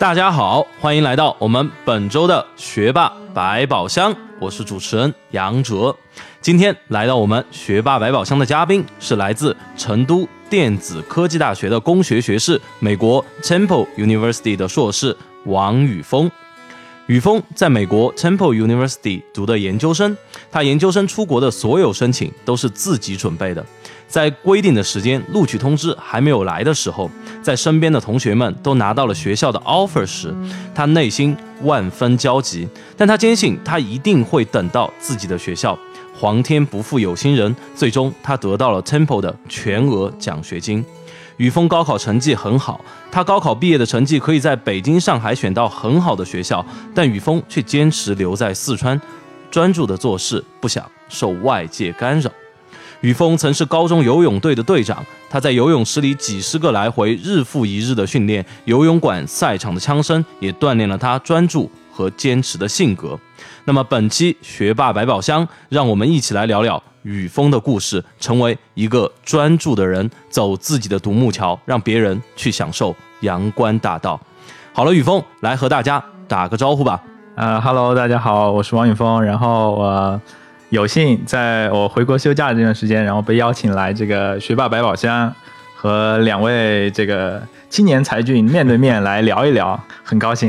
大家好，欢迎来到我们本周的学霸百宝箱，我是主持人杨哲。今天来到我们学霸百宝箱的嘉宾是来自成都电子科技大学的工学学士、美国 Temple University 的硕士王宇峰。宇峰在美国 Temple University 读的研究生，他研究生出国的所有申请都是自己准备的。在规定的时间录取通知还没有来的时候，在身边的同学们都拿到了学校的 offer 时，他内心万分焦急。但他坚信他一定会等到自己的学校。皇天不负有心人，最终他得到了 Temple 的全额奖学金。宇峰高考成绩很好，他高考毕业的成绩可以在北京、上海选到很好的学校，但宇峰却坚持留在四川，专注的做事，不想受外界干扰。宇峰曾是高中游泳队的队长，他在游泳池里几十个来回，日复一日的训练，游泳馆赛场的枪声也锻炼了他专注和坚持的性格。那么本期学霸百宝箱，让我们一起来聊聊宇峰的故事，成为一个专注的人，走自己的独木桥，让别人去享受阳关大道。好了，宇峰来和大家打个招呼吧。呃哈喽，大家好，我是王宇峰，然后我。有幸在我回国休假的这段时间，然后被邀请来这个学霸百宝箱，和两位这个青年才俊面对面来聊一聊，很高兴。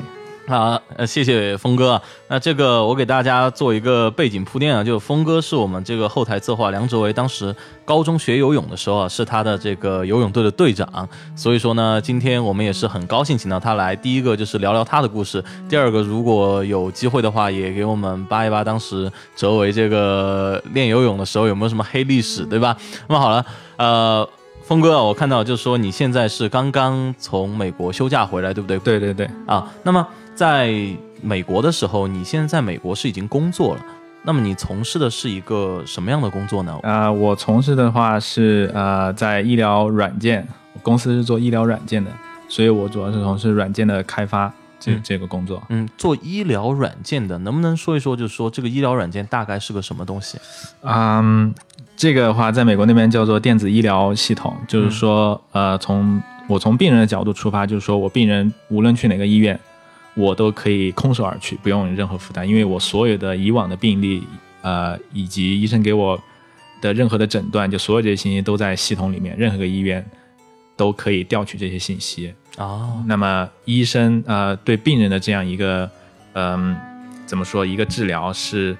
好，呃，谢谢峰哥。那这个我给大家做一个背景铺垫啊，就峰哥是我们这个后台策划梁哲维当时高中学游泳的时候啊，是他的这个游泳队的队长。所以说呢，今天我们也是很高兴请到他来。第一个就是聊聊他的故事，第二个如果有机会的话，也给我们扒一扒当时哲维这个练游泳的时候有没有什么黑历史，对吧？那么好了，呃。峰哥，我看到就是说你现在是刚刚从美国休假回来，对不对？对对对啊。那么在美国的时候，你现在在美国是已经工作了。那么你从事的是一个什么样的工作呢？啊，我从事的话是呃，在医疗软件公司是做医疗软件的，所以我主要是从事软件的开发这这个工作。嗯，做医疗软件的，能不能说一说，就是说这个医疗软件大概是个什么东西？嗯。这个的话，在美国那边叫做电子医疗系统，就是说，呃，从我从病人的角度出发，就是说我病人无论去哪个医院，我都可以空手而去，不用任何负担，因为我所有的以往的病例，呃，以及医生给我的任何的诊断，就所有这些信息都在系统里面，任何个医院都可以调取这些信息。哦，那么医生呃对病人的这样一个，嗯，怎么说，一个治疗是。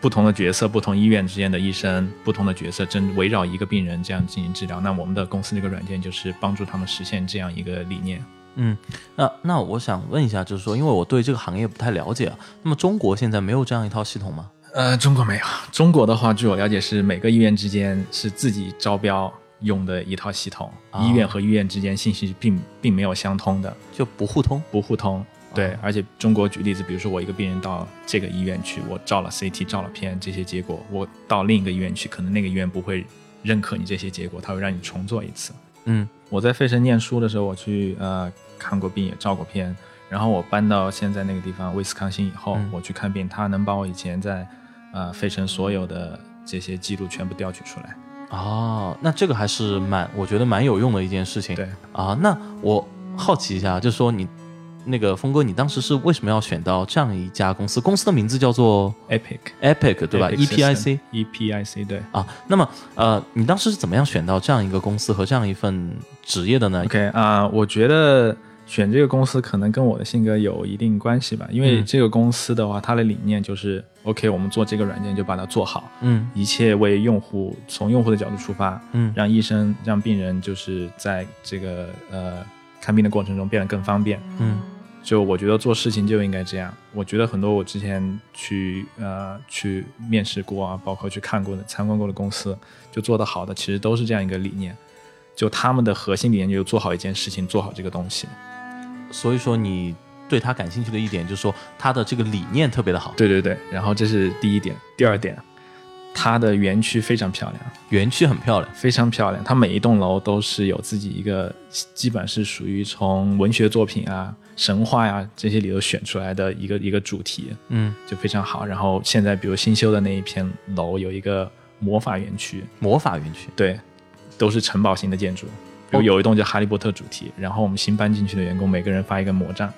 不同的角色，不同医院之间的医生，不同的角色正围绕一个病人这样进行治疗。那我们的公司这个软件就是帮助他们实现这样一个理念。嗯，那那我想问一下，就是说，因为我对这个行业不太了解啊，那么中国现在没有这样一套系统吗？呃，中国没有。中国的话，据我了解是每个医院之间是自己招标用的一套系统，医院和医院之间信息并并没有相通的，就不互通，不互通。对，而且中国举例子，比如说我一个病人到这个医院去，我照了 CT，照了片，这些结果，我到另一个医院去，可能那个医院不会认可你这些结果，他会让你重做一次。嗯，我在费城念书的时候，我去呃看过病，也照过片，然后我搬到现在那个地方威斯康星以后，我去看病，他能把我以前在呃费城所有的这些记录全部调取出来。哦，那这个还是蛮，我觉得蛮有用的一件事情。对啊，那我好奇一下，就是说你。那个峰哥，你当时是为什么要选到这样一家公司？公司的名字叫做 Epic，Epic 对吧？E P I C，E P I C 对啊。那么呃，你当时是怎么样选到这样一个公司和这样一份职业的呢？OK 啊，我觉得选这个公司可能跟我的性格有一定关系吧。因为这个公司的话，它的理念就是 OK，我们做这个软件就把它做好，嗯，一切为用户，从用户的角度出发，嗯，让医生、让病人就是在这个呃看病的过程中变得更方便，嗯。就我觉得做事情就应该这样。我觉得很多我之前去呃去面试过啊，包括去看过的、参观过的公司，就做得好的，其实都是这样一个理念。就他们的核心理念就是做好一件事情，做好这个东西。所以说你对他感兴趣的一点就是说他的这个理念特别的好，对对对，然后这是第一点，第二点，它的园区非常漂亮，园区很漂亮，非常漂亮。它每一栋楼都是有自己一个，基本是属于从文学作品啊、神话呀、这些里头选出来的一个一个主题，嗯，就非常好。然后现在比如新修的那一片楼有一个魔法园区，魔法园区，对，都是城堡型的建筑。比如有一栋叫哈利波特主题，然后我们新搬进去的员工每个人发一个魔杖，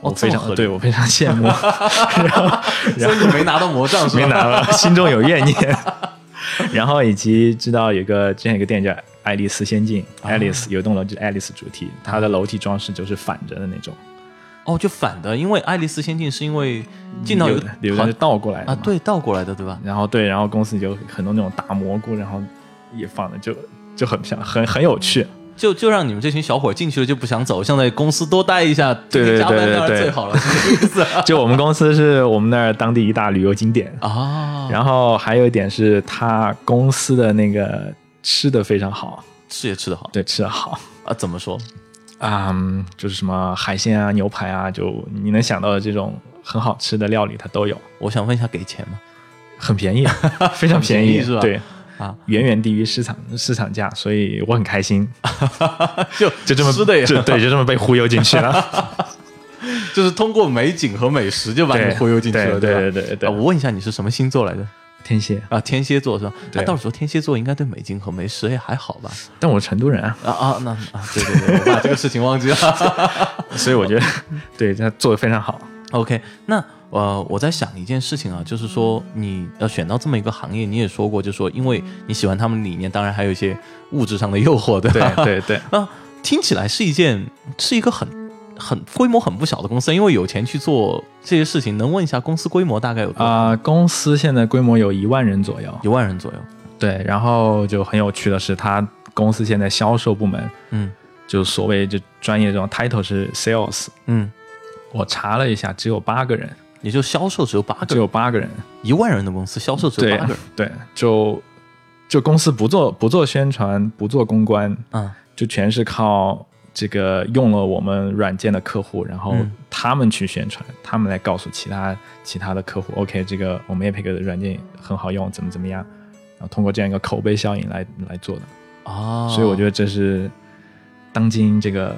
我非常对我非常羡慕，然后所以你没拿到魔杖是吧？没拿到，心中有怨念。然后以及知道有个之前有个电影叫《爱丽丝仙境》，Alice 有一栋楼就是爱丽丝主题，它的楼梯装饰就是反着的那种，哦，就反的，因为爱丽丝仙境是因为进到一个有的有人是倒过来的啊，对，倒过来的，对吧？然后对，然后公司有很多那种大蘑菇，然后也放的就就很漂亮，很很有趣。就就让你们这群小伙进去了就不想走，想在公司多待一下，对对对对对最好了，意思啊 就我们公司是我们那儿当地一大旅游景点，啊。然后还有一点是他公司的那个吃的非常好，吃也吃得好对，吃的好。啊？怎么说？啊、就是什么海鲜啊、牛排啊，就你能想到的这种很好吃的料理，它都有，我想问一下，给钱吗？很便宜，非常便宜，便宜是吧对，啊，远远低于市场市场价，所以我很开心，就就这么吃的也就对，就这么被忽悠进去了。就是通过美景和美食就把你忽悠进去了，对？对对对我问一下，你是什么星座来着？天蝎，啊，天蝎座是吧？对那到时候天蝎座应该对美景和美食也还好吧？但我是成都人啊，啊啊，那啊，对对对，我把这个事情忘记了。所以我觉得对他做的非常好。OK，那呃，我在想一件事情啊，就是说你要选到这么一个行业，你也说过，就是说因为你喜欢他们理念，当然还有一些物质上的诱惑，对吧？对对对，啊，听起来是一件是一个很很规模很不小的公司，因为有钱去做这些事情。能问一下公司规模大概有多少？啊、公司现在规模有一万人左右。一万人左右。对，然后就很有趣的是，他公司现在销售部门嗯就所谓就专业这种 title 是 sales，嗯，我查了一下，只有八个人，也就销售只有八个只，有八个人。一万人的公司销售只有对八个人。对，就就公司不做不做宣传，不做公关，嗯就全是靠这个用了我们软件的客户，然后嗯他们去宣传，他们来告诉其他其他的客户，OK，这个我们 Epic 的软件很好用，怎么怎么样，然后通过这样一个口碑效应来来做的。哦，所以我觉得这是当今这个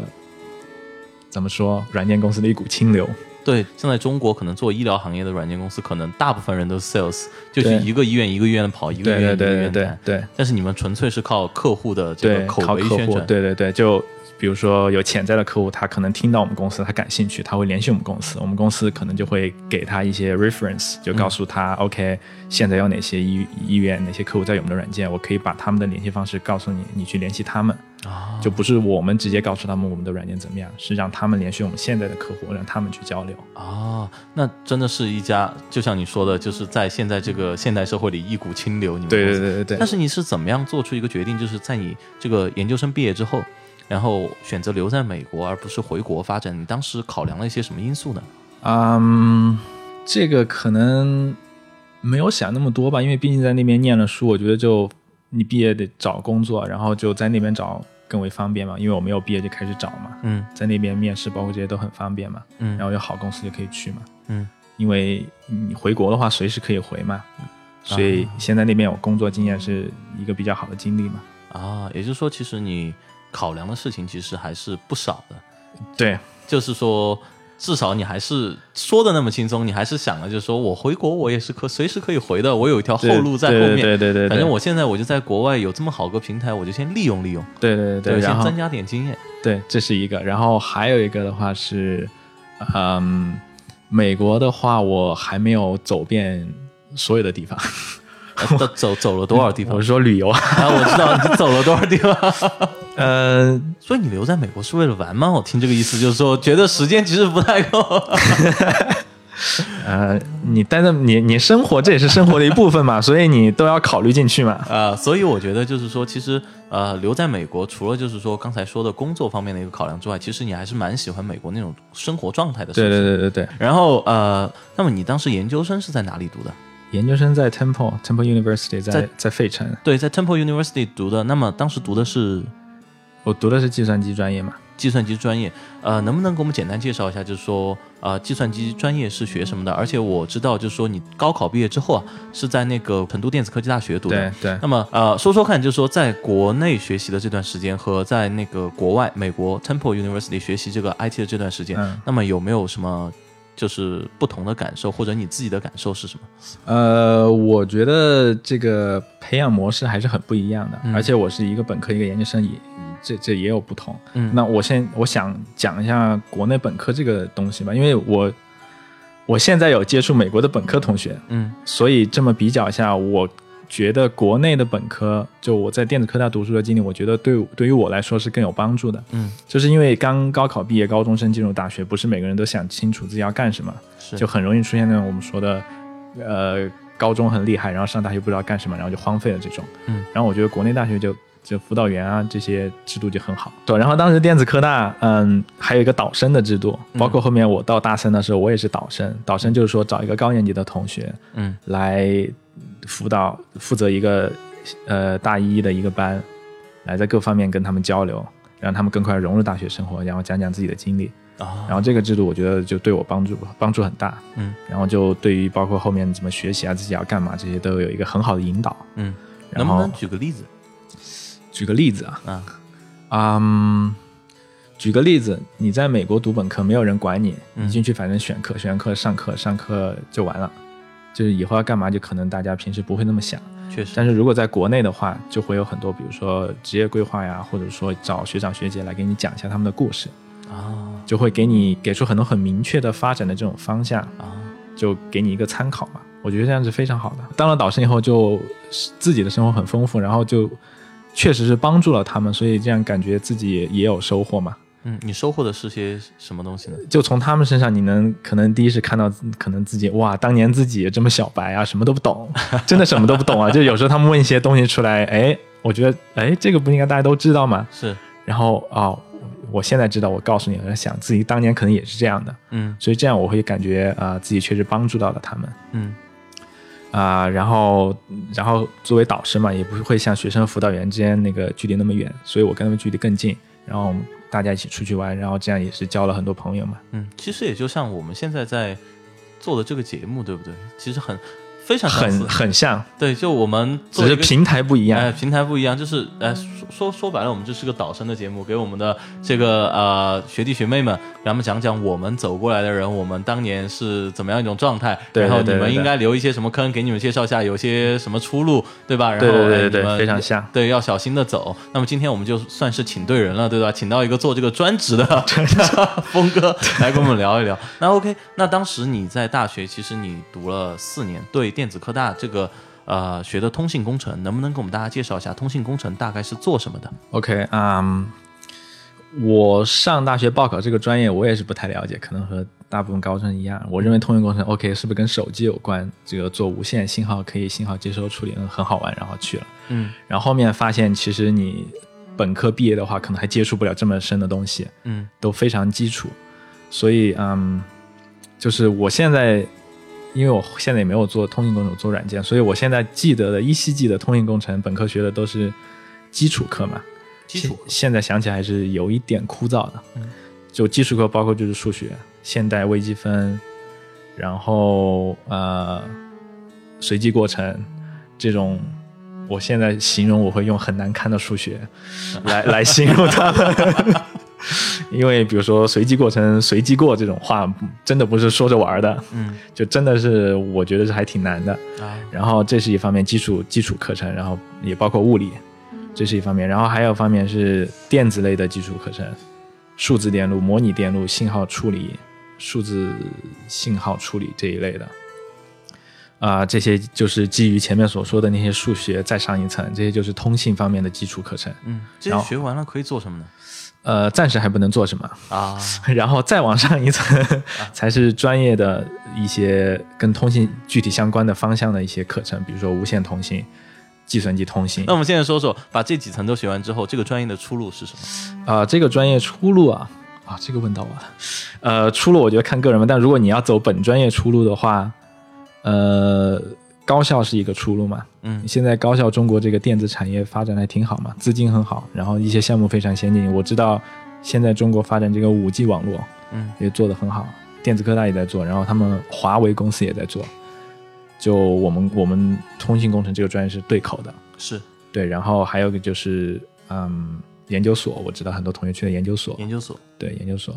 怎么说软件公司的一股清流。对，现在中国可能做医疗行业的软件公司，可能大部分人都是 sales，就是一个医院一个医院的跑，一个医院一个医对对对对院谈。对但是你们纯粹是靠客户的这个，口碑宣传。对对对，就比如说有潜在的客户，他可能听到我们公司，他感兴趣，他会联系我们公司，我们公司可能就会给他一些 reference，就告诉他、OK，现在有哪些医医院、哪些客户在用我们的软件，我可以把他们的联系方式告诉你，你去联系他们，啊，就不是我们直接告诉他们我们的软件怎么样，是让他们联系我们现在的客户，让他们去交流。啊，那真的是一家，就像你说的，就是在现在这个现代社会里一股清流。你们对对对对对但。是你是怎么样做出一个决定，就是在你这个研究生毕业之后，然后选择留在美国，而不是回国发展？你当时考量了一些什么因素呢？嗯，这个可能没有想那么多吧，因为毕竟在那边念了书，我觉得就你毕业得找工作，然后就在那边找更为方便嘛。因为我没有毕业就开始找嘛，嗯在那边面试包括这些都很方便嘛。嗯然后有好公司就可以去嘛。嗯，因为你回国的话随时可以回嘛，所以现在那边有工作经验是一个比较好的经历嘛。啊，也就是说，其实你考量的事情其实还是不少的。对就是说，至少你还是说的那么轻松，你还是想了，就是说我回国我也是可随时可以回的，我有一条后路在后面。对对对对，反正我现在我就在国外有这么好个平台，我就先利用利用，对对对，对先增加点经验。对，这是一个。然后还有一个的话是，嗯，美国的话，我还没有走遍所有的地方。走走了多少地方 我？是说旅游啊，啊，我知道你走了多少地方。呃，所以你留在美国是为了玩吗？我听这个意思就是说，觉得时间其实不太够。呃，你待在你你生活，这也是生活的一部分嘛，所以你都要考虑进去嘛。啊，所以我觉得就是说，其实呃，留在美国，除了就是说刚才说的工作方面的一个考量之外，其实你还是蛮喜欢美国那种生活状态的。对对对对对，然后呃，那么你当时研究生是在哪里读的？研究生在 Temple Temple University 在在在费城，对，在 Temple University 读的。那么当时读的是我读的是计算机专业嘛。计算机专业，呃，能不能给我们简单介绍一下？就是说，呃，计算机专业是学什么的？而且我知道，就是说你高考毕业之后啊，是在那个成都电子科技大学读的。对对。那么，呃，说说看，就是说在国内学习的这段时间和在那个国外美国 Temple University 学习这个 IT 的这段时间，那么有没有什么？就是不同的感受，或者你自己的感受是什么？呃，我觉得这个培养模式还是很不一样的，而且我是一个本科一个研究生，也这这也有不同。嗯，那我先我想讲一下国内本科这个东西吧，因为我我现在有接触美国的本科同学，嗯，所以这么比较一下我。觉得国内的本科，就我在电子科大读书的经历，我觉得对对于我来说是更有帮助的。嗯，就是因为刚高考毕业，高中生进入大学，不是每个人都想清楚自己要干什么，就很容易出现那种我们说的，呃，高中很厉害，然后上大学不知道干什么，然后就荒废了这种。嗯，然后我觉得国内大学就就辅导员啊这些制度就很好。对，然后当时电子科大，嗯，还有一个导生的制度，包括后面我到大三的时候，我也是导生。导生就是说找一个高年级的同学，嗯，来。辅导负责一个呃大一的一个班，来在各方面跟他们交流，让他们更快融入大学生活，然后讲讲自己的经历啊。然后这个制度我觉得就对我帮助帮助很大，嗯。然后就对于包括后面怎么学习啊，自己要干嘛这些都有一个很好的引导，嗯。能不能举个例子？举个例子啊，嗯，举个例子，你在美国读本科，没有人管你，你进去反正选课、选课、上课、上课就完了。就是以后要干嘛，就可能大家平时不会那么想，确实。但是如果在国内的话，就会有很多，比如说职业规划呀，或者说找学长学姐来给你讲一下他们的故事，啊，就会给你给出很多很明确的发展的这种方向，啊，就给你一个参考嘛。我觉得这样是非常好的。当了导师以后，就自己的生活很丰富，然后就确实是帮助了他们，所以这样感觉自己也也有收获嘛。嗯，你收获的是些什么东西呢？就从他们身上，你能可能第一是看到，可能自己哇，当年自己这么小白啊，什么都不懂，真的什么都不懂啊。就有时候他们问一些东西出来，哎，我觉得，哎，这个不应该大家都知道吗？是。然后哦，我现在知道，我告诉你，我在想自己当年可能也是这样的。嗯。所以这样我会感觉啊，自己确实帮助到了他们。嗯。啊，然后，然后作为导师嘛，也不会像学生辅导员之间那个距离那么远，所以我跟他们距离更近。然后。大家一起出去玩，然后这样也是交了很多朋友嘛。嗯，其实也就像我们现在在做的这个节目，对不对？其实很。非常很很像，对，就我们只是平台不一样，哎，平台不一样，就是哎，说说说白了，我们这是个导生的节目，给我们的这个呃学弟学妹们，给他们讲讲我们走过来的人，我们当年是怎么样一种状态，然后你们应该留一些什么坑，给你们介绍一下有些什么出路，对吧？然后对对对，非常像，对，要小心的走。那么今天我们就算是请对人了，对吧？请到一个做这个专职的 峰哥来跟我们聊一聊。那 OK，那当时你在大学，其实你读了四年，对。电子科大这个呃学的通信工程，能不能给我们大家介绍一下通信工程大概是做什么的？OK，嗯，我上大学报考这个专业，我也是不太了解，可能和大部分高中一样。我认为通信工程 OK 是不是跟手机有关？这个做无线信号可以信号接收处理，很好玩，然后去了。嗯，然后后面发现其实你本科毕业的话，可能还接触不了这么深的东西。嗯，都非常基础，所以嗯，就是我现在。因为我现在也没有做通信工程，做软件，所以我现在记得的依稀记得通信工程本科学的都是基础课嘛。基础现在想起来还是有一点枯燥的。嗯，就基础课包括就是数学、现代微积分，然后呃随机过程这种，我现在形容我会用很难看的数学来 来形容它们。因为比如说随机过程、随机过这种话，真的不是说着玩的，嗯，就真的是我觉得是还挺难的啊。然后这是一方面基础基础课程，然后也包括物理，这是一方面。然后还有方面是电子类的基础课程，数字电路、模拟电路、信号处理、数字信号处理这一类的，啊，这些就是基于前面所说的那些数学再上一层，这些就是通信方面的基础课程。嗯，这些学完了可以做什么呢？呃，暂时还不能做什么啊，然后再往上一层，才是专业的一些跟通信具体相关的方向的一些课程，比如说无线通信、计算机通信。那我们现在说说，把这几层都学完之后，这个专业的出路是什么？啊，这个专业出路啊，啊，这个问到我了。呃，出路我觉得看个人吧，但如果你要走本专业出路的话，呃。高校是一个出路嘛？嗯，现在高校中国这个电子产业发展的还挺好嘛，资金很好，然后一些项目非常先进。我知道现在中国发展这个五 G 网络嗯也做得很好，电子科大也在做，然后他们华为公司也在做。就我们我们通信工程这个专业是对口的，是对，然后还有个就是嗯研究所，我知道很多同学去的研究所，研究所。对研究所。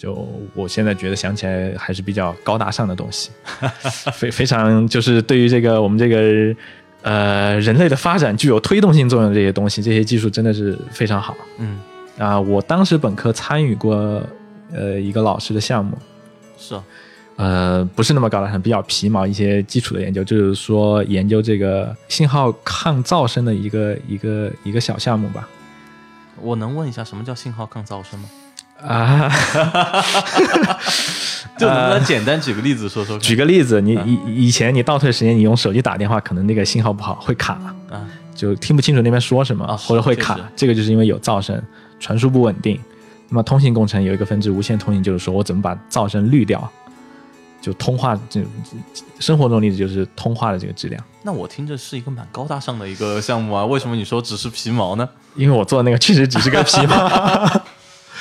就我现在觉得想起来还是比较高大上的东西，非非常就是对于这个我们这个呃人类的发展具有推动性作用的这些东西，这些技术真的是非常好嗯，啊、我当时本科参与过呃一个老师的项目，是啊。呃，不是那么高大上，比较皮毛一些基础的研究，就是说研究这个信号抗噪声的一个一个一个小项目吧。我能问一下什么叫信号抗噪声吗？啊，就能不能简单举个例子说说看？举个例子，你以以前你倒退时间，你用手机打电话，可能那个信号不好，会卡，啊，就听不清楚那边说什么，啊或者会卡。这个就是因为有噪声，传输不稳定。那么通信工程有一个分支无线通信，就是说我怎么把噪声滤掉，就通话这生活中例子就是通话的这个质量。那我听着是一个蛮高大上的一个项目啊，为什么你说只是皮毛呢？因为我做的那个确实只是个皮毛，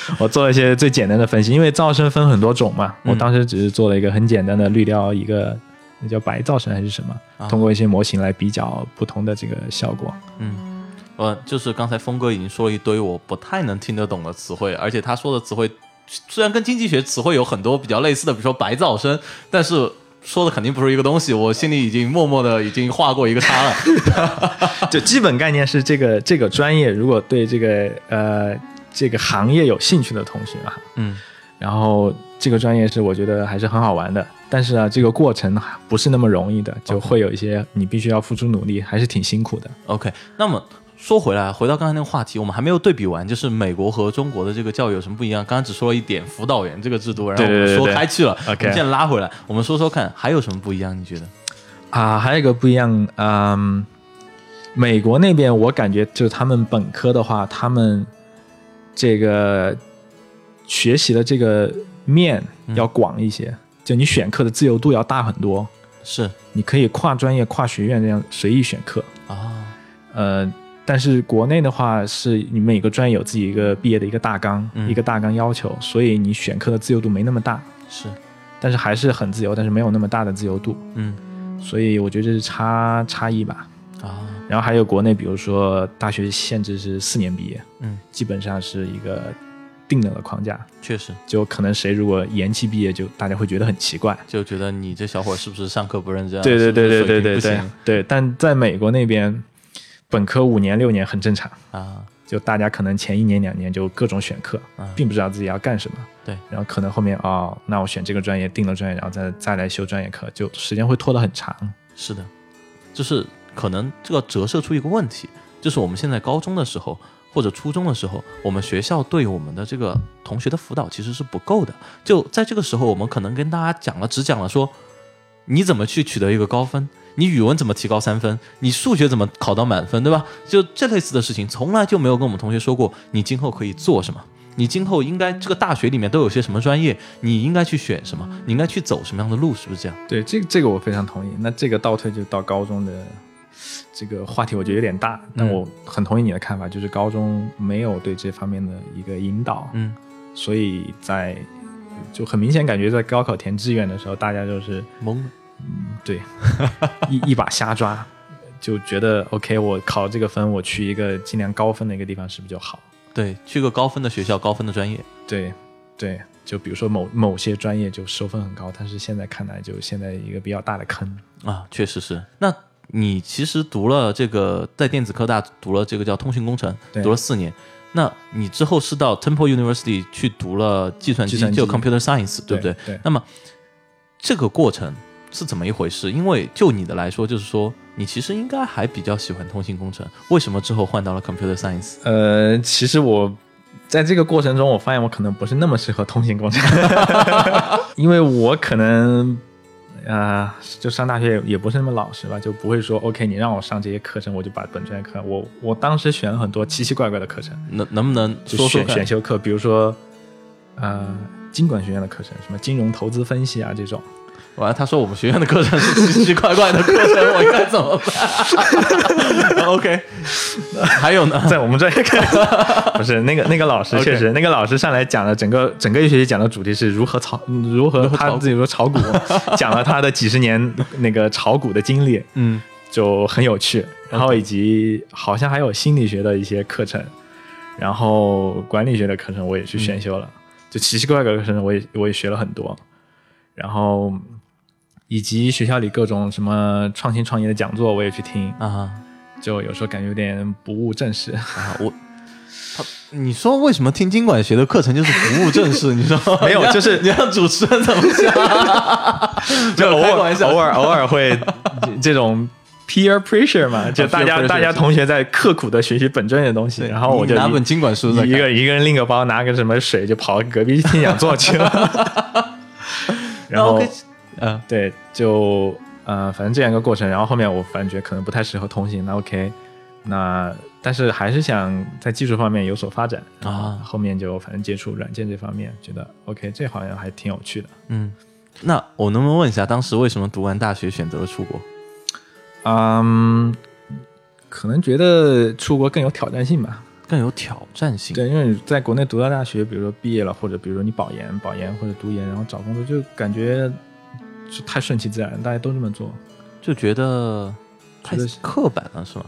我做了一些最简单的分析，因为噪声分很多种嘛，嗯我当时只是做了一个很简单的滤掉一个那叫白噪声还是什么，啊通过一些模型来比较不同的这个效果。嗯，呃，就是刚才峰哥已经说了一堆我不太能听得懂的词汇，而且他说的词汇虽然跟经济学词汇有很多比较类似的，比如说白噪声，但是说的肯定不是一个东西，我心里已经默默的已经画过一个叉了。就基本概念是这个这个专业，如果对这个呃这个行业有兴趣的同学啊，嗯然后这个专业是我觉得还是很好玩的，但是啊，这个过程不是那么容易的，就会有一些你必须要付出努力，还是挺辛苦的。，OK，那么。说回来，回到刚才那个话题，我们还没有对比完，就是美国和中国的这个教育有什么不一样？刚刚只说了一点辅导员这个制度，然后我们说对对对对开去了。OK 我们现在拉回来，我们说说看还有什么不一样？你觉得？啊，还有一个不一样，嗯，美国那边我感觉就是他们本科的话，他们这个学习的这个面要广一些，就你选课的自由度要大很多，是。你可以跨专业、跨学院这样随意选课。啊，呃，但是国内的话，是你每个专业有自己一个毕业的一个大纲，嗯。一个大纲要求，所以你选课的自由度没那么大，是，但是还是很自由，但是没有那么大的自由度，嗯。所以我觉得这是差差异吧。啊，然后还有国内，比如说大学限制是四年毕业，嗯，基本上是一个定了的框架，确实，就可能谁如果延期毕业，就大家会觉得很奇怪。就觉得你这小伙是不是上课不认真啊？对对对对对对对对，但在美国那边，本科五年六年很正常，啊，就大家可能前一年两年就各种选课，嗯并不知道自己要干什么。对，然后可能后面哦，那我选这个专业，定了专业，然后再再来修专业课，就时间会拖得很长。是的，就是可能这个折射出一个问题，就是我们现在高中的时候或者初中的时候，我们学校对我们的这个同学的辅导其实是不够的。就在这个时候，我们可能跟大家讲了，只讲了说你怎么去取得一个高分，你语文怎么提高三分，你数学怎么考到满分，对吧？就这类似的事情，从来就没有跟我们同学说过你今后可以做什么。你今后应该这个大学里面都有些什么专业，你应该去选什么，你应该去走什么样的路，是不是这样？对，这这个我非常同意。那这个倒退就到高中的这个话题，我觉得有点大，但嗯我很同意你的看法，就是高中没有对这方面的一个引导，嗯，所以在就很明显感觉在高考填志愿的时候，大家就是懵了。对一一把瞎抓，就觉得 OK，我考这个分，我去一个尽量高分的一个地方是不是就好？对，去个高分的学校，高分的专业。对对，就比如说某某些专业就收分很高，但是现在看来就现在一个比较大的坑。啊，确实是。那你其实读了这个，在电子科大读了这个叫通讯工程，读了四年。那你之后是到 Temple University 去读了计算机，就 Computer Science，对不对？对那么这个过程是怎么一回事？因为就你的来说，就是说你其实应该还比较喜欢通信工程，为什么之后换到了 Computer Science？呃，其实我在这个过程中，我发现我可能不是那么适合通信工程，因为我可能啊、就上大学也也不是那么老实吧，就不会说 OK，你让我上这些课程，我就把本专业课。我我当时选了很多奇奇怪怪的课程，能能不能就说选选？修课，比如说呃经管学院的课程，什么金融投资分析啊这种。完了，他说我们学院的课程是奇奇怪怪的课程，我应该怎么办？OK，还有呢？在我们这里看，不是那个那个老师 确实那个老师上来讲了整个整个一学期讲的主题是如何炒如何他自己说炒股，讲了他的几十年那个炒股的经历，嗯就很有趣。然后以及好像还有心理学的一些课程，然后管理学的课程我也去选修了，就奇奇怪怪的课程我也我也学了很多，然后以及学校里各种什么创新创业的讲座我也去听，啊就有时候感觉有点不务正事。啊，我他你说为什么听经管学的课程就是不务正事？你说没有就是你让主持人怎么想？就偶尔玩笑偶尔偶尔会 这种 peer pressure 嘛，就大家大家同学在刻苦的学习本专业的东西，然后我就拿本经管书一个一个人拎个包，拿个什么水就跑隔壁听讲座去了。然后嗯对，就呃，反正这样一个过程。然后后面我反正觉得可能不太适合通信，那 OK，那但是还是想在技术方面有所发展啊后面就反正接触软件这方面，觉得 OK，这好像还挺有趣的。嗯，那我能不能问一下，当时为什么读完大学选择了出国？嗯，可能觉得出国更有挑战性吧。更有挑战性。对，因为你在国内读到大学，比如说毕业了，或者比如说你保研、保研或者读研，然后找工作，就感觉就太顺其自然，大家都这么做。就觉得太刻板了，是吗？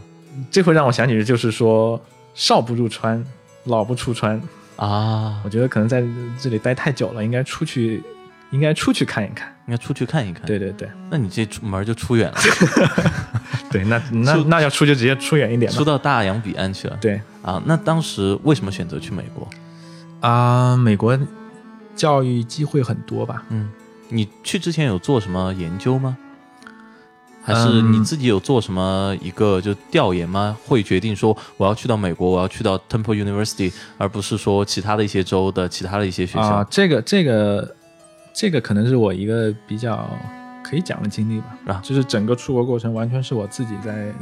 这会让我想起的就是说，少不入川，老不出川。啊我，觉得可能在这里待太久了，应该出去，应该出去看一看。应该出去看一看。，对对对那你这出门就出远了 对，那那那要出就直接出远一点出。到大洋彼岸去了。对啊，那当时为什么选择去美国？啊、美国教育机会很多吧？嗯，你去之前有做什么研究吗？还是嗯你自己有做什么一个就调研吗？会决定说我要去到美国，我要去到 Temple University，而不是说其他的一些州的其他的一些学校。啊、这个这个这个可能是我一个比较可以讲的经历吧。啊就是整个出国过程完全是我自己在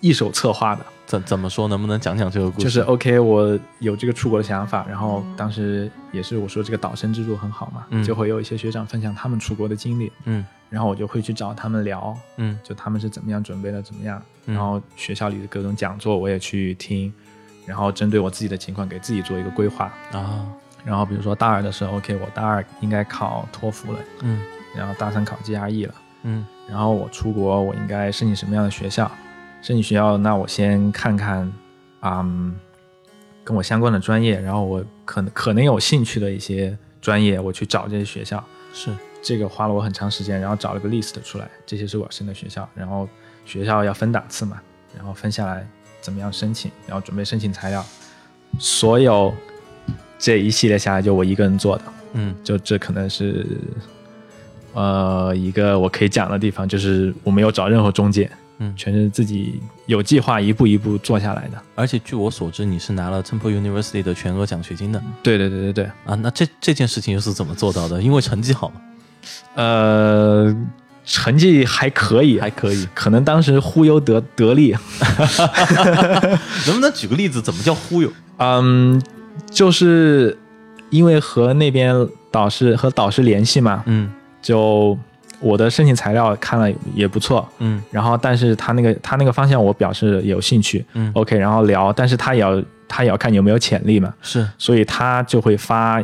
一手策划的。怎怎么说？能不能讲讲这个故事？就是 OK，我有这个出国的想法，然后当时也是我说这个导生之路很好嘛，嗯就会有一些学长分享他们出国的经历，嗯然后我就会去找他们聊，嗯就他们是怎么样准备的，怎么样，嗯然后学校里的各种讲座我也去听，然后针对我自己的情况给自己做一个规划。啊然后比如说大二的时候，OK，我大二应该考托福了，嗯然后大三考 GRE 了，嗯然后我出国我应该申请什么样的学校？申请学校，那我先看看，嗯，跟我相关的专业，然后我可能可能有兴趣的一些专业，我去找这些学校。是。这个花了我很长时间，然后找了个 list 出来，这些是我要申的学校，然后学校要分档次嘛，然后分下来怎么样申请，然后准备申请材料，所有这一系列下来就我一个人做的，嗯。就这可能是呃一个我可以讲的地方，就是我没有找任何中介，嗯全是自己有计划一步一步做下来的。而且据我所知，你是拿了 Temple University 的全额奖学金的对对对对对，啊。那这这件事情又是怎么做到的？因为成绩好嘛，呃，成绩还可以，还可以。可能当时忽悠得得力 能不能举个例子？怎么叫忽悠？嗯，就是因为和那边导师和导师联系嘛，嗯就我的申请材料看了也不错，嗯。然后但是他那个他那个方向我表示有兴趣嗯，，OK，然后聊，但是他也要他也要看你有没有潜力嘛，是。所以他就会发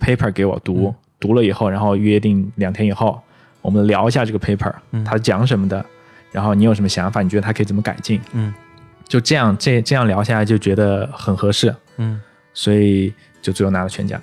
paper 给我读，嗯。读了以后，然后约定两天以后我们聊一下这个 paper，、嗯。他讲什么的，然后你有什么想法，你觉得他可以怎么改进，嗯。就这样这这样聊下来就觉得很合适，嗯，所以就最后拿了全奖。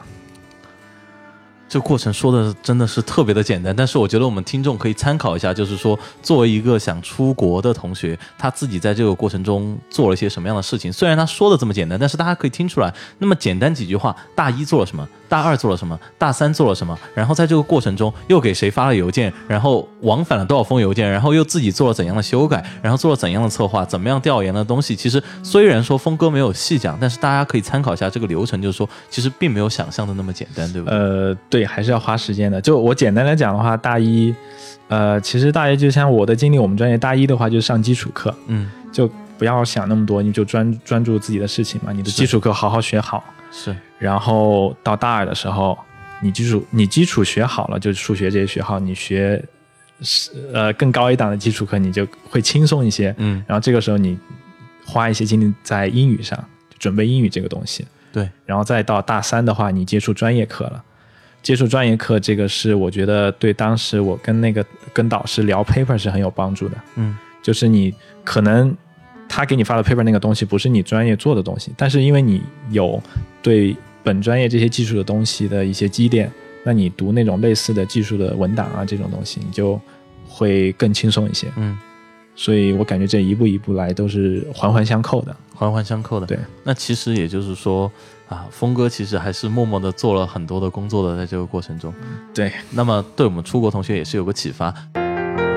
这过程说的真的是特别的简单，但是我觉得我们听众可以参考一下，就是说，作为一个想出国的同学，他自己在这个过程中做了一些什么样的事情。虽然他说的这么简单，但是大家可以听出来，那么简单几句话，大一做了什么，大二做了什么，大三做了什么，然后在这个过程中又给谁发了邮件，然后往返了多少封邮件，然后又自己做了怎样的修改，然后做了怎样的策划，怎么样调研的东西。其实虽然说峰哥没有细讲，但是大家可以参考一下这个流程，就是说，其实并没有想象的那么简单，对不对？呃，对，还是要花时间的。就我简单来讲的话，大一，呃，其实大一就像我的经历，我们专业大一的话就是上基础课，嗯，就不要想那么多，你就专专注自己的事情嘛。你的基础课好好学好，是，然后到大二的时候，你基础你基础学好了，就是数学这些学好，你学是呃更高一档的基础课，你就会轻松一些。嗯，然后这个时候你花一些精力在英语上，准备英语这个东西。对，然后再到大三的话，你接触专业课了。接触专业课，这个是我觉得对当时我跟那个跟导师聊 paper 是很有帮助的。嗯，就是你可能他给你发的 paper 那个东西不是你专业做的东西，但是因为你有对本专业这些技术的东西的一些积淀，那你读那种类似的技术的文档啊这种东西，你就会更轻松一些。嗯，所以我感觉这一步一步来都是环环相扣的。环环相扣的。对，那其实也就是说啊，峰哥其实还是默默的做了很多的工作的，在这个过程中。对，那么对我们出国同学也是有个启发。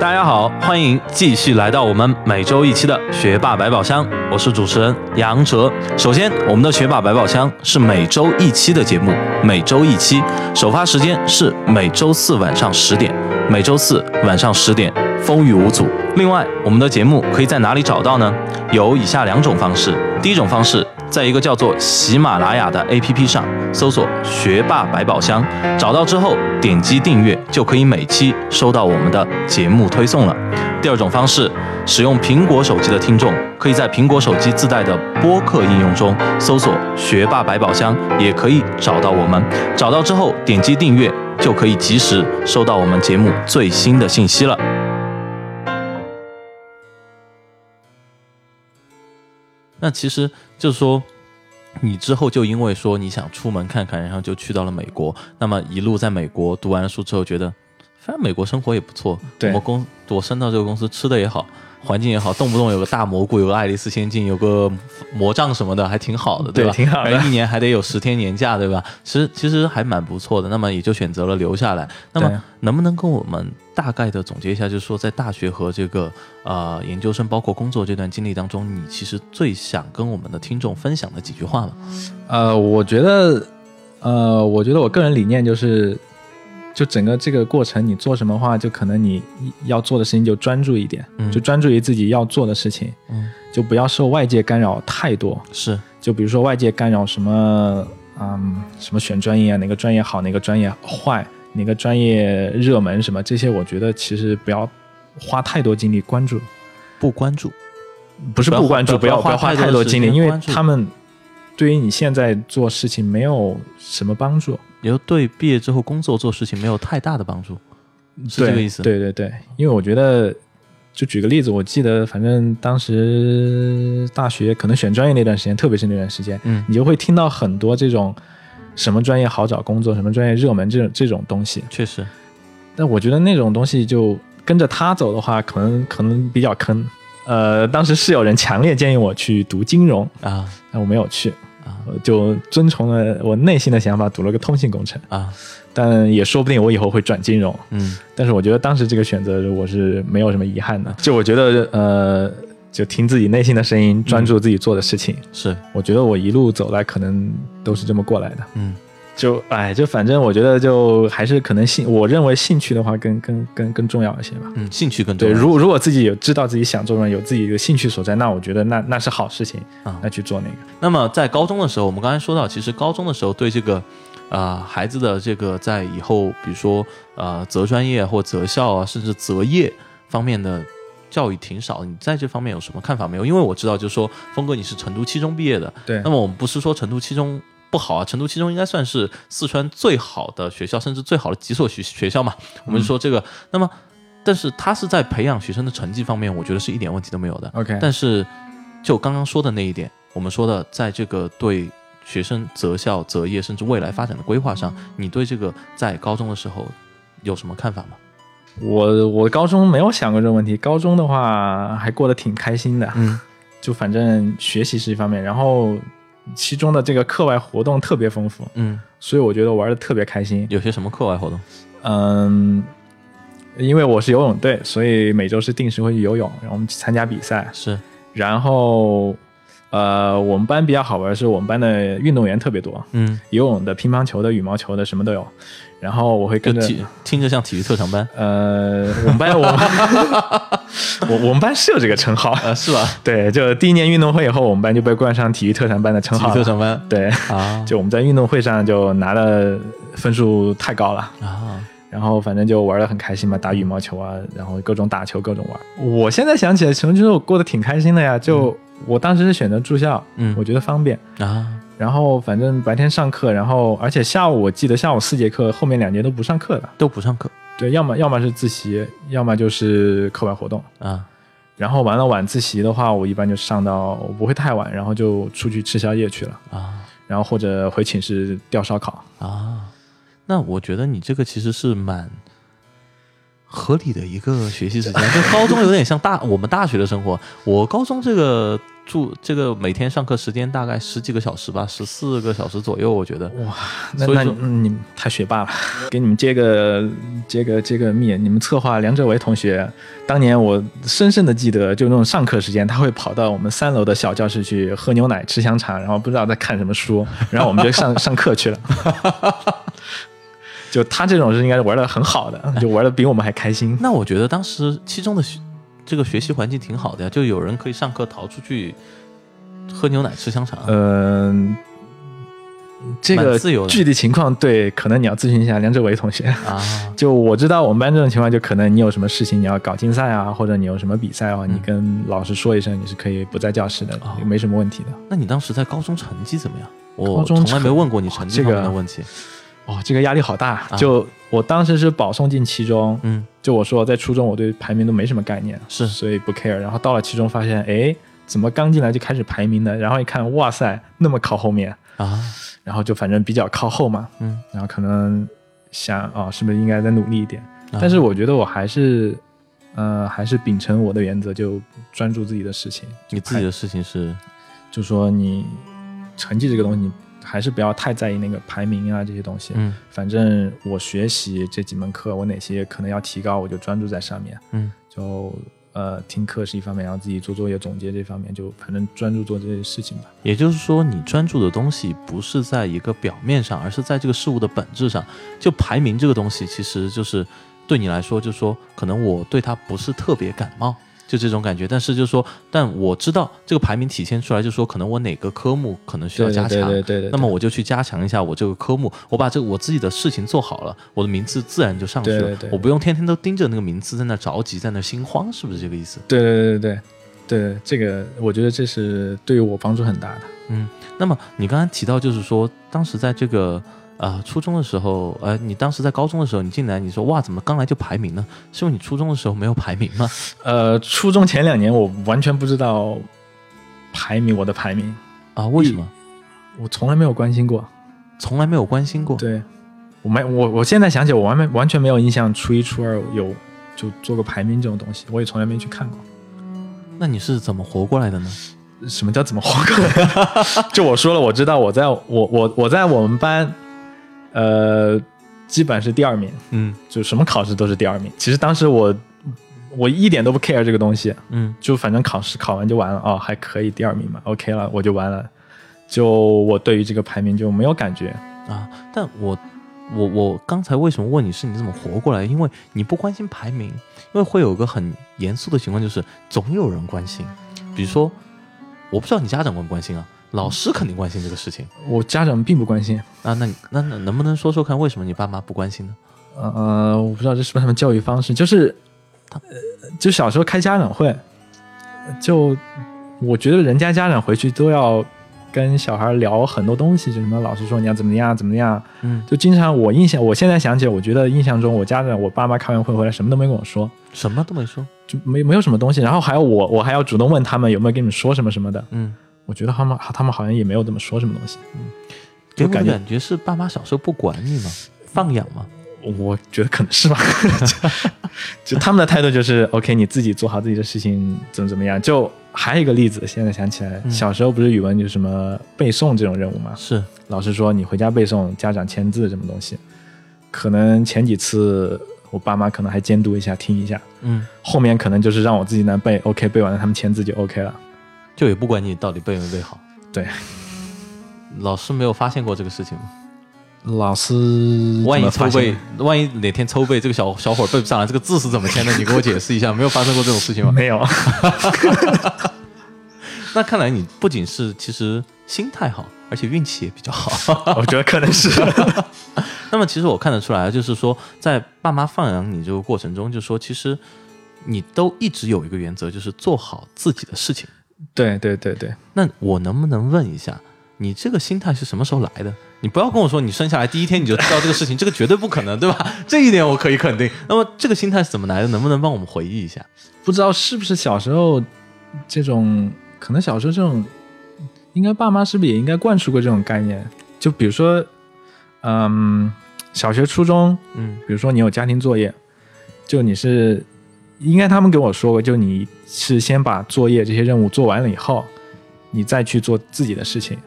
大家好，欢迎继续来到我们每周一期的学霸百宝箱，我是主持人杨哲。首先，我们的学霸百宝箱是每周一期的节目，每周一期，首发时间是每周四晚上十点，每周四晚上十点，风雨无阻。另外，我们的节目可以在哪里找到呢？有以下两种方式。第一种方式，在一个叫做喜马拉雅的 APP 上搜索“学霸百宝箱”，找到之后点击订阅，就可以每期收到我们的节目推送了。第二种方式，使用苹果手机的听众，可以在苹果手机自带的播客应用中搜索“学霸百宝箱”，也可以找到我们。找到之后点击订阅，就可以及时收到我们节目最新的信息了。那其实就是说，你之后就因为说你想出门看看，然后就去到了美国。那么一路在美国读完了书之后，觉得反正美国生活也不错。我们公我升到这个公司，吃的也好，环境也好，动不动有个大蘑菇，有个爱丽丝仙境，有个魔杖什么的，还挺好的，吧？对挺好的一年还得有十天年假，对吧？其实其实还蛮不错的。那么也就选择了留下来。那么能不能跟我们大概的总结一下，就是说在大学和这个呃研究生，包括工作这段经历当中，你其实最想跟我们的听众分享的几句话吗？呃，我觉得，呃，我觉得我个人理念就是，就整个这个过程，你做什么话，就可能你要做的事情就专注一点，嗯。就专注于自己要做的事情，嗯，就不要受外界干扰太多。是，就比如说外界干扰什么，嗯，什么选专业啊，哪个专业好，哪个专业坏，哪个专业热门什么这些，我觉得其实不要花太多精力关注，不关注，不是不关注，不要花不要花太多精力，因为他们对于你现在做事情没有什么帮助。也就对毕业之后工作做事情没有太大的帮助，是这个意思？，对对对，因为我觉得，就举个例子，我记得反正当时大学可能选专业那段时间，特别是那段时间，嗯你就会听到很多这种什么专业好找工作，什么专业热门这种这种东西。确实，但我觉得那种东西就跟着他走的话，可能可能比较坑。呃，当时是有人强烈建议我去读金融，啊但我没有去，啊就遵从了我内心的想法，读了个通信工程。啊，但也说不定我以后会转金融。嗯但是我觉得当时这个选择我是没有什么遗憾的，就我觉得呃，就听自己内心的声音，专注自己做的事情。是，我觉得我一路走来可能都是这么过来的。嗯就哎，就反正我觉得就还是可能兴，我认为兴趣的话更更更更重要一些吧。嗯，兴趣更重对，要。如如果自己有知道自己想做什么，有自己的兴趣所在，那我觉得那那是好事情，啊那去做那个。那么在高中的时候，我们刚才说到，其实高中的时候对这个，呃，孩子的这个在以后，比如说呃择专业或择校啊，甚至择业方面的教育挺少。你在这方面有什么看法没有？因为我知道，就是说峰哥你是成都七中毕业的，对那么我们不是说成都七中不好啊，成都七中应该算是四川最好的学校，甚至最好的几所学学校嘛。我们说这个，那么。但是他是在培养学生的成绩方面，我觉得是一点问题都没有的。OK，但是就刚刚说的那一点，我们说的，在这个对学生择校、择业，甚至未来发展的规划上，你对这个在高中的时候有什么看法吗？我我高中没有想过这个问题，高中的话还过得挺开心的。嗯就反正学习是一方面，然后其中的这个课外活动特别丰富，嗯，所以我觉得玩的特别开心。有些什么课外活动？嗯，因为我是游泳队，所以每周是定时会去游泳，然后我们去参加比赛。是然后，呃，我们班比较好玩的是，我们班的运动员特别多，嗯，游泳的、乒乓球的、羽毛球的，什么都有。然后我会跟着，听着像体育特长班，呃，我们班我们 我我们班是有这个称号，呃，是吧？对，就第一年运动会以后，我们班就被冠上体育特长班的称号体。育特长班对，啊 就我们在运动会上就拿的分数太高了，啊，然后反正就玩的很开心嘛，打羽毛球啊，然后各种打球，各种玩。我现在想起来，其实我过得挺开心的呀。就我当时是选择住校，嗯我觉得方便。啊，然后反正白天上课，然后而且下午我记得下午四节课，后面两节都不上课的。都不上课对，要么要么是自习，要么就是课外活动。啊，然后完了晚自习的话，我一般就上到我不会太晚，然后就出去吃宵夜去了，啊然后或者回寝室吊烧烤。啊，那我觉得你这个其实是蛮合理的一个学习时间。就高中有点像大我们大学的生活。我高中这个住这个每天上课时间大概十几个小时吧，十四个小时左右，我觉得。哇，那那你们太学霸了，给你们接个接个接个密，你们策划梁哲维同学，当年我深深的记得，就那种上课时间，他会跑到我们三楼的小教室去喝牛奶、吃香肠，然后不知道在看什么书，然后我们就上 上课去了。就他这种是应该是玩的很好的，就玩的比我们还开心。那我觉得当时七中的学这个学习环境挺好的呀，就有人可以上课逃出去喝牛奶吃香肠。嗯、这个具体情况，对，可能你要咨询一下梁志伟同学。啊，就我知道我们班这种情况，就可能你有什么事情你要搞竞赛啊，或者你有什么比赛啊，你跟老师说一声，你是可以不在教室的，嗯哦没什么问题的。那你当时在高中成绩怎么样？我从来没问过你成绩方这个面的问题。哦，这个压力好大。啊就我当时是保送进七中，嗯，就我说在初中我对排名都没什么概念，是所以不 care。然后到了七中发现，哎，怎么刚进来就开始排名呢？然后一看，哇塞，那么靠后面，啊，然后就反正比较靠后嘛，嗯，然后可能想啊、是不是应该再努力一点？啊但是我觉得我还是，呃，还是秉承我的原则，就专注自己的事情。你自己的事情是就说你成绩这个东西，你还是不要太在意那个排名啊这些东西。嗯反正我学习这几门课，我哪些可能要提高，我就专注在上面。嗯就呃听课是一方面，然后自己做作业总结这方面，就反正专注做这些事情吧。也就是说，你专注的东西不是在一个表面上，而是在这个事物的本质上。就排名这个东西，其实就是对你来说，就是说，可能我对它不是特别感冒，就这种感觉。但是就是说，但我知道这个排名体现出来，就是说，可能我哪个科目可能需要加强，对对对对。那么我就去加强一下我这个科目，我把这个我自己的事情做好了，我的名次自然就上去了。对对对我不用天天都盯着那个名次在那着急，在那心慌，是不是这个意思？对对对对对对，这个我觉得这是对于我帮助很大的。嗯，那么你刚才提到，就是说当时在这个呃初中的时候，呃，你当时在高中的时候，你进来，你说哇，怎么刚来就排名呢？是因为你初中的时候没有排名吗？呃，初中前两年我完全不知道排名，我的排名啊，为什么？我从来没有关心过。从来没有关心过。对，我没我我现在想起来，我完没完全没有印象，初一初二有就做个排名这种东西，我也从来没去看过。那你是怎么活过来的呢？什么叫怎么活过来？就我说了，我知道我在我我我在我们班，呃，基本是第二名，嗯就什么考试都是第二名。其实当时我我一点都不 care 这个东西，嗯就反正考试考完就完了哦，还可以第二名嘛，OK 了，我就完了。就我对于这个排名就没有感觉，啊，但我我我刚才为什么问你是你怎么活过来？因为你不关心排名，因为会有个很严肃的情况，就是总有人关心。比如说，我不知道你家长关不关心啊，老师肯定关心这个事情。我家长并不关心。啊，那那那能不能说说看，为什么你爸妈不关心呢？呃，我不知道这是不是他们教育方式，就是，呃，就小时候开家长会，就我觉得人家家长回去都要跟小孩聊很多东西，就什么老师说你要怎么样怎么样，嗯，就经常我印象，我现在想起来，我觉得印象中我家长我爸妈开完会回来什么都没跟我说，什么都没说。就没没有什么东西，然后还有我我还要主动问他们有没有跟你们说什么什么的，嗯，我觉得他们他们好像也没有怎么说什么东西，给我的就感觉感觉是爸妈小时候不管你吗，放养吗。我觉得可能是吧，就 就他们的态度就是 OK，你自己做好自己的事情，怎么怎么样。就还有一个例子，现在想起来，嗯小时候不是语文有什么背诵这种任务吗？是，老师说你回家背诵，家长签字什么东西。可能前几次我爸妈可能还监督一下，听一下，嗯，后面可能就是让我自己能背，OK，背完了他们签字就 OK 了。就也不管你到底背没背好。对，老师没有发现过这个事情吗？老师万一抽背，万一哪天抽背，这个小小伙儿背不上来，这个字是怎么签的？你给我解释一下，没有发生过这种事情吗？没有？那看来你不仅是其实心态好，而且运气也比较好。我觉得可能是。那么其实我看得出来，就是说在爸妈放养你这个过程中，就说其实你都一直有一个原则，就是做好自己的事情。对对对对，那我能不能问一下，你这个心态是什么时候来的？你不要跟我说你生下来第一天你就知道这个事情，这个绝对不可能，对吧？这一点我可以肯定。那么这个心态是怎么来的？能不能帮我们回忆一下？不知道是不是小时候这种，可能小时候这种，应该爸妈是不是也应该灌输过这种概念？就比如说，嗯，小学、初中，嗯比如说你有家庭作业，就你是应该他们给我说过，就你是先把作业这些任务做完了以后，你再去做自己的事情。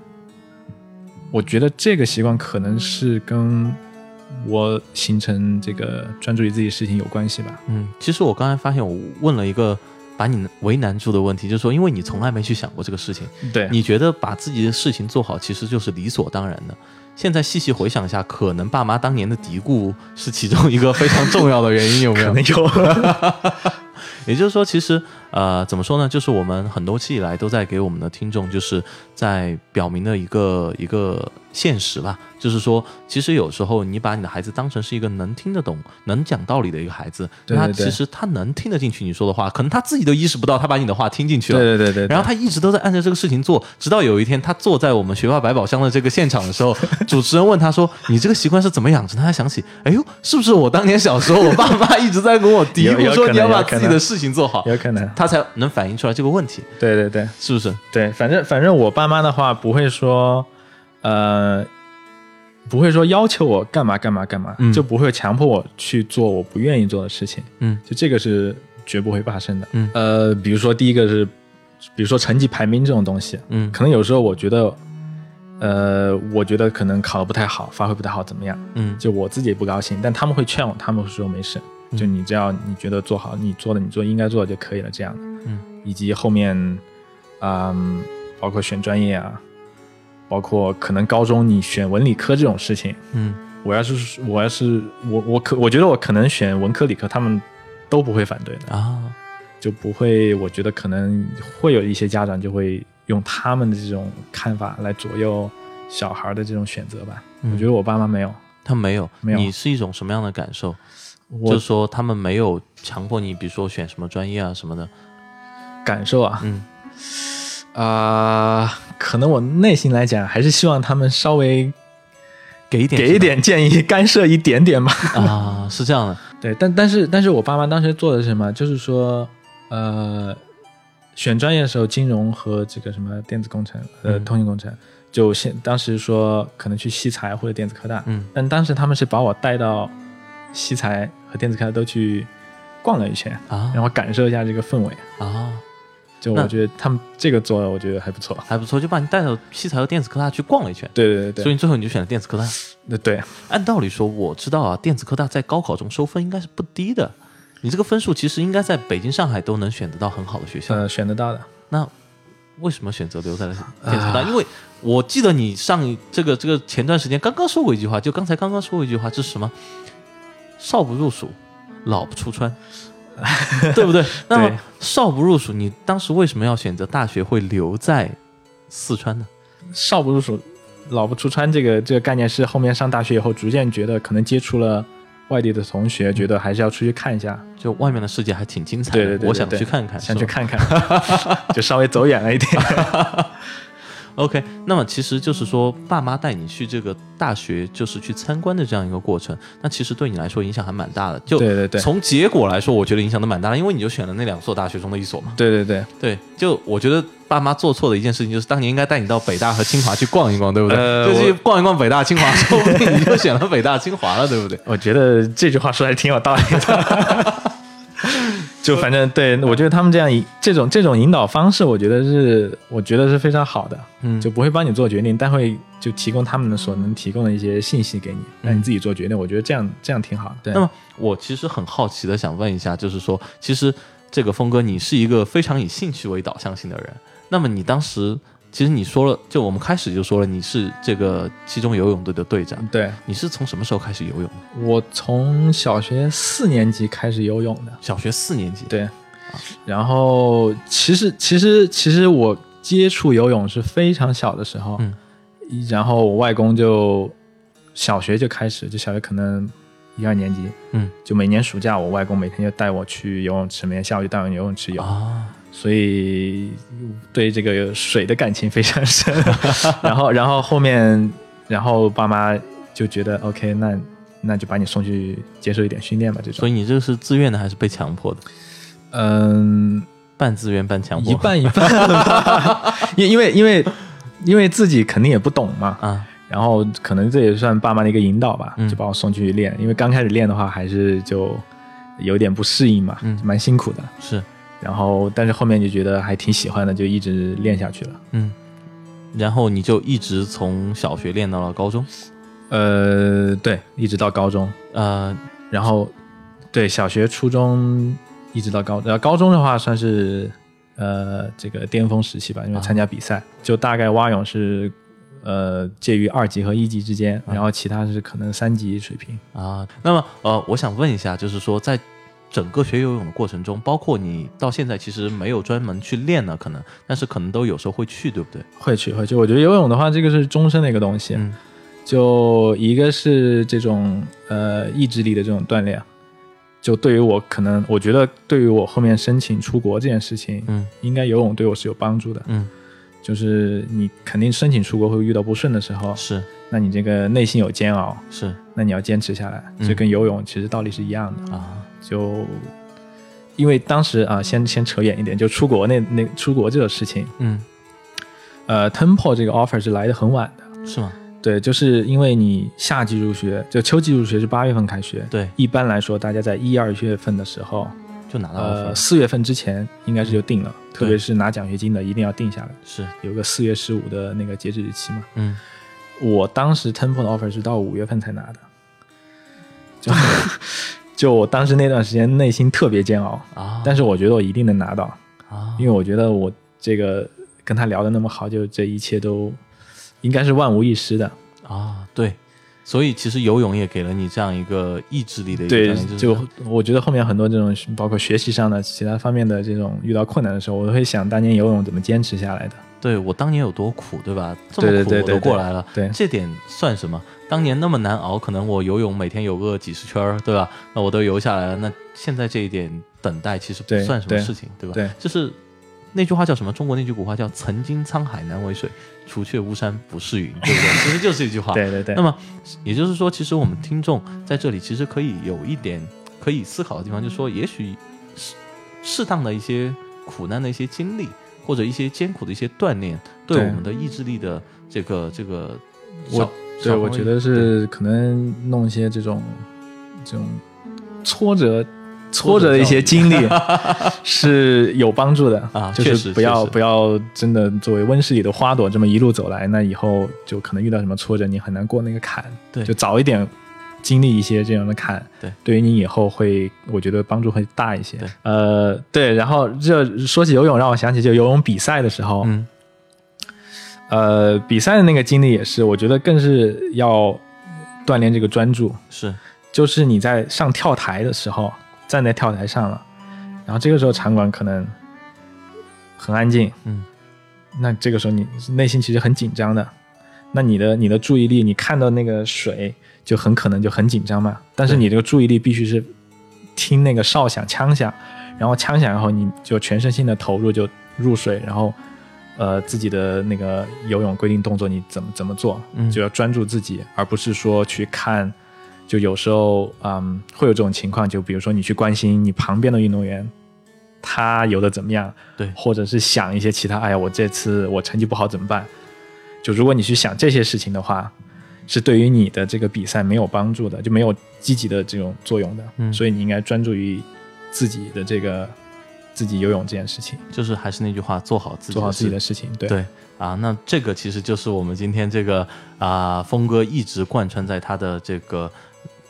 我觉得这个习惯可能是跟我形成这个专注于自己事情有关系吧。嗯，其实我刚才发现我问了一个把你为难住的问题，就是说，因为你从来没去想过这个事情，对你觉得把自己的事情做好其实就是理所当然的。现在细细回想一下，可能爸妈当年的嘀咕是其中一个非常重要的原因，有没有？可能有。也就是说，其实呃，怎么说呢？就是我们很多期以来都在给我们的听众，就是在表明的一个一个现实吧，就是说，其实有时候你把你的孩子当成是一个能听得懂、能讲道理的一个孩子，那他对对对其实他能听得进去你说的话，可能他自己都意识不到，他把你的话听进去了。对对对对，然后他一直都在按照这个事情做，直到有一天他坐在我们学霸百宝箱的这个现场的时候，主持人问他说：“你这个习惯是怎么养成？”他才想起，哎呦，是不是我当年小时候，我爸妈一直在跟我嘀咕说你要把自己的事情做好，有可能。他才能反映出来这个问题，对对对是不是？对，反正反正我爸妈的话不会说，呃，不会说要求我干嘛干嘛干嘛，嗯就不会强迫我去做我不愿意做的事情。嗯就这个是绝不会发生的。嗯呃，比如说第一个是，比如说成绩排名这种东西，嗯可能有时候我觉得，呃，我觉得可能考得不太好，发挥不太好，怎么样？嗯就我自己也不高兴，但他们会劝我，他们会说没事，就你只要你觉得做好你做的，你做应该做的就可以了，这样的。嗯，以及后面，嗯，包括选专业啊，包括可能高中你选文理科这种事情，嗯我要是我要是我我可我觉得我可能选文科理科，他们都不会反对的，啊，就不会。我觉得可能会有一些家长就会用他们的这种看法来左右小孩的这种选择吧。嗯我觉得我爸妈没有，他没有，没有你是一种什么样的感受？我就是说他们没有强迫你，比如说选什么专业啊什么的，感受啊，嗯。啊、可能我内心来讲，还是希望他们稍微给一点给一点建议，干涉一点点吧。啊，是这样的，对，但但是但是我爸妈当时做的是什么？就是说，呃，选专业的时候，金融和这个什么电子工程，呃，嗯。通信工程，就现当时说可能去西财或者电子科大，嗯。但当时他们是把我带到西财和电子科大都去逛了一圈，啊让我感受一下这个氛围。啊，就我觉得他们这个做的，我觉得还不错。还不错，就把你带到西财和电子科大去逛了一圈，对对对对，所以最后你就选了电子科大。那对，按道理说，我知道啊，电子科大在高考中收分应该是不低的，你这个分数其实应该在北京、上海都能选得到很好的学校。呃，选得到的。那为什么选择留在了电子科大？因为我记得你上一这个这个前段时间刚刚说过一句话，就刚才刚刚说过一句话，这是什么？少不入蜀，老不出川，对不对？那么对少不入蜀，你当时为什么要选择大学会留在四川呢？少不入蜀，老不出川这个这个概念是后面上大学以后逐渐觉得可能接触了外地的同学，觉得还是要出去看一下，就外面的世界还挺精彩的，对对对对我想去看看，想去看看，就稍微走远了一点。OK，那么其实就是说，爸妈带你去这个大学，就是去参观的这样一个过程，那其实对你来说影响还蛮大的。就对对对从结果来说，我觉得影响都蛮大的，因为你就选了那两所大学中的一所嘛。对对对，对，就我觉得爸妈做错的一件事情，就是当年应该带你到北大和清华去逛一逛，对不对？呃就去逛一逛北大、清华，说不定你就选了北大、清华了，对不对？我觉得这句话说的还挺有道理的。就反正对我觉得他们这样引这种这种引导方式，我觉得是我觉得是非常好的，嗯就不会帮你做决定，但会就提供他们的所能提供的一些信息给你，让你自己做决定。我觉得这样这样挺好的。对那么我其实很好奇的想问一下，就是说，其实这个峰哥，你是一个非常以兴趣为导向性的人。那么你当时，其实你说了，就我们开始就说了，你是这个七中游泳队的队长。对。你是从什么时候开始游泳的？我从小学四年级开始游泳的，小学四年级。对，然后其实其实其实我接触游泳是非常小的时候，嗯，然后我外公就小学就开始，就小学可能一二年级，嗯，就每年暑假，我外公每天就带我去游泳池，每天下午就带我游泳池游，啊，所以对这个水的感情非常深。然后，然后后面，然后爸妈就觉得 OK，那那就把你送去接受一点训练吧，这种。所以你这个是自愿的还是被强迫的？嗯，半自愿半强迫？一半一半，因因为因为因为自己肯定也不懂嘛，啊，然后可能这也算爸妈的一个引导吧，嗯就把我送去练。因为刚开始练的话，还是就有点不适应嘛，嗯蛮辛苦的。是，然后但是后面就觉得还挺喜欢的，就一直练下去了。嗯，然后你就一直从小学练到了高中，呃，对，一直到高中，呃，然后对小学、初中一直到高，呃，高中的话算是呃这个巅峰时期吧，因为参加比赛，就大概蛙泳是呃介于二级和一级之间，然后其他是可能三级水平。啊，那么呃，我想问一下，就是说在整个学游泳的过程中，包括你到现在其实没有专门去练呢，可能，但是可能都有时候会去，对不对？会去会去，我觉得游泳的话，这个是终身的一个东西。嗯就一个是这种呃意志力的这种锻炼，就对于我可能，我觉得对于我后面申请出国这件事情，嗯应该游泳对我是有帮助的。嗯，就是你肯定申请出国会遇到不顺的时候，是那你这个内心有煎熬，是那你要坚持下来，嗯这跟游泳其实道理是一样的。啊，就因为当时啊，先先扯远一点，就出国那那出国这个事情，嗯，呃，Temple 这个 offer 是来的很晚的。是吗？对，就是因为你夏季入学，就秋季入学是八月份开学，对，一般来说大家在一二月份的时候，就拿到了四月份之前应该是就定了，特别是拿奖学金的一定要定下来，是，有个四月十五的那个截止日期嘛。嗯。我当时 Temple 的 offer 是到五月份才拿的，就就我当时那段时间内心特别煎熬，啊，但是我觉得我一定能拿到，啊，因为我觉得我这个跟他聊的那么好，就这一切都应该是万无一失的。啊，对，所以其实游泳也给了你这样一个意志力的一个对就我觉得后面很多这种包括学习上的其他方面的这种遇到困难的时候，我都会想当年游泳怎么坚持下来的。对我当年有多苦，对吧？这么苦我都过来了，对这点算什么？当年那么难熬，可能我游泳每天游个几十圈儿，对吧？那我都游下来了。那现在这一点等待其实不算什么事情，对吧？对就是那句话叫什么？中国那句古话叫“曾经沧海难为水，除却巫山不是云”，对不对？其实就是一句话。对对对那，么也就是说，其实我们听众在这里其实可以有一点可以思考的地方，就是说，也许适适当的一些苦难的一些经历，或者一些艰苦的一些锻炼，对对我们的意志力的这个这个我，对我觉得是可能弄一些这种这种挫折。挫折的一些经历 是有帮助的啊就是不要不要真的作为温室里的花朵这么一路走来，那以后就可能遇到什么挫折，你很难过那个坎。对就早一点经历一些这样的坎，对，对于你以后会，我觉得帮助会大一些。对。呃，对，然后这说起游泳，让我想起就游泳比赛的时候，嗯。呃，比赛的那个经历也是，我觉得更是要锻炼这个专注。是。就是你在上跳台的时候，站在跳台上了，然后这个时候场馆可能很安静，嗯，那这个时候你内心其实很紧张的，那你的你的注意力，你看到那个水就很可能就很紧张嘛，但是你这个注意力必须是听那个哨响、枪响，然后枪响以后你就全身心的投入就入水，然后呃自己的那个游泳规定动作你怎么怎么做，嗯就要专注自己，而不是说去看。就有时候，嗯，会有这种情况，就比如说你去关心你旁边的运动员，他游的怎么样，对或者是想一些其他，哎呀，我这次我成绩不好怎么办？就如果你去想这些事情的话，是对于你的这个比赛没有帮助的，就没有积极的这种作用的。嗯所以你应该专注于自己的这个自己游泳这件事情，就是还是那句话，做好自己做好自己的事情。对，对啊，那这个其实就是我们今天这个啊，峰哥一直贯穿在他的这个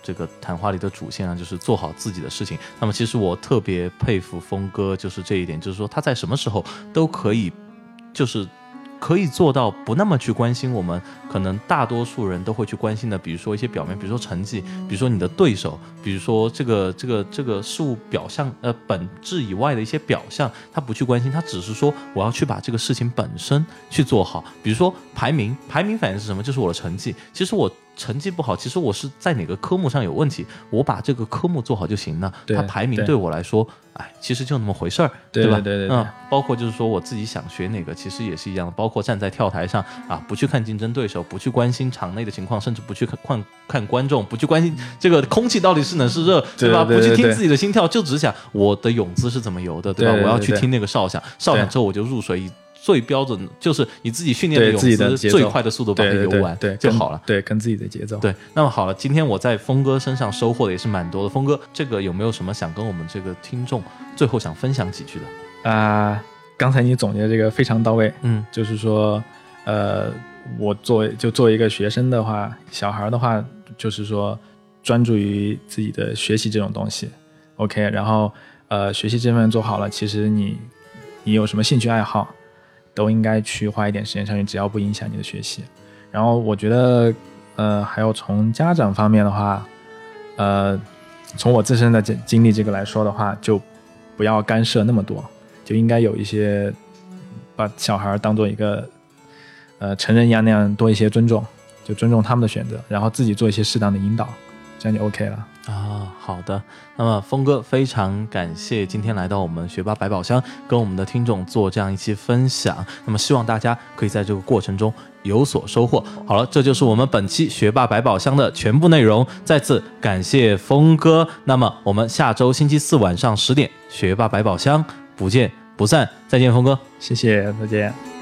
这个谈话里的主线啊，就是做好自己的事情。那么其实我特别佩服峰哥，就是这一点，就是说他在什么时候都可以，就是。可以做到不那么去关心我们可能大多数人都会去关心的，比如说一些表面，比如说成绩，比如说你的对手，比如说这个这个这个事物表象呃本质以外的一些表象，他不去关心，他只是说我要去把这个事情本身去做好。比如说排名，排名反映是什么？就是我的成绩。其实我成绩不好，其实我是在哪个科目上有问题，我把这个科目做好就行了。它排名对对我来说，哎，其实就那么回事儿，对吧？对对对对嗯，包括就是说我自己想学哪个，其实也是一样的。包括站在跳台上啊，不去看竞争对手，不去关心场内的情况，甚至不去看看看观众，不去关心这个空气到底是冷是热，对吧？不去听自己的心跳，就只想我的泳姿是怎么游的，对吧？我要去听那个哨响，哨响之后我就入水。以最标准就是你自己训练的泳对自己的姿最快的速度把它游完对就好了。对，跟自己的节奏。对，那么好了，今天我在峰哥身上收获的也是蛮多的。峰哥，这个有没有什么想跟我们这个听众最后想分享几句的？啊、刚才你总结这个非常到位，嗯就是说，呃，我作为就作为一个学生的话，小孩儿的话，就是说专注于自己的学习这种东西，OK，然后呃，学习这份做好了，其实你你有什么兴趣爱好，都应该去花一点时间上去，只要不影响你的学习。然后我觉得，呃，还有从家长方面的话，呃，从我自身的经经历这个来说的话，就不要干涉那么多，就应该有一些把小孩当做一个呃成人一样那样多一些尊重，就尊重他们的选择，然后自己做一些适当的引导，这样就 OK 了。好的。那么峰哥非常感谢今天来到我们学霸百宝箱，跟我们的听众做这样一期分享。那么希望大家可以在这个过程中有所收获。好了，这就是我们本期学霸百宝箱的全部内容。再次感谢峰哥。那么我们下周星期四晚上十点，学霸百宝箱不见不散。再见，峰哥。谢谢，再见。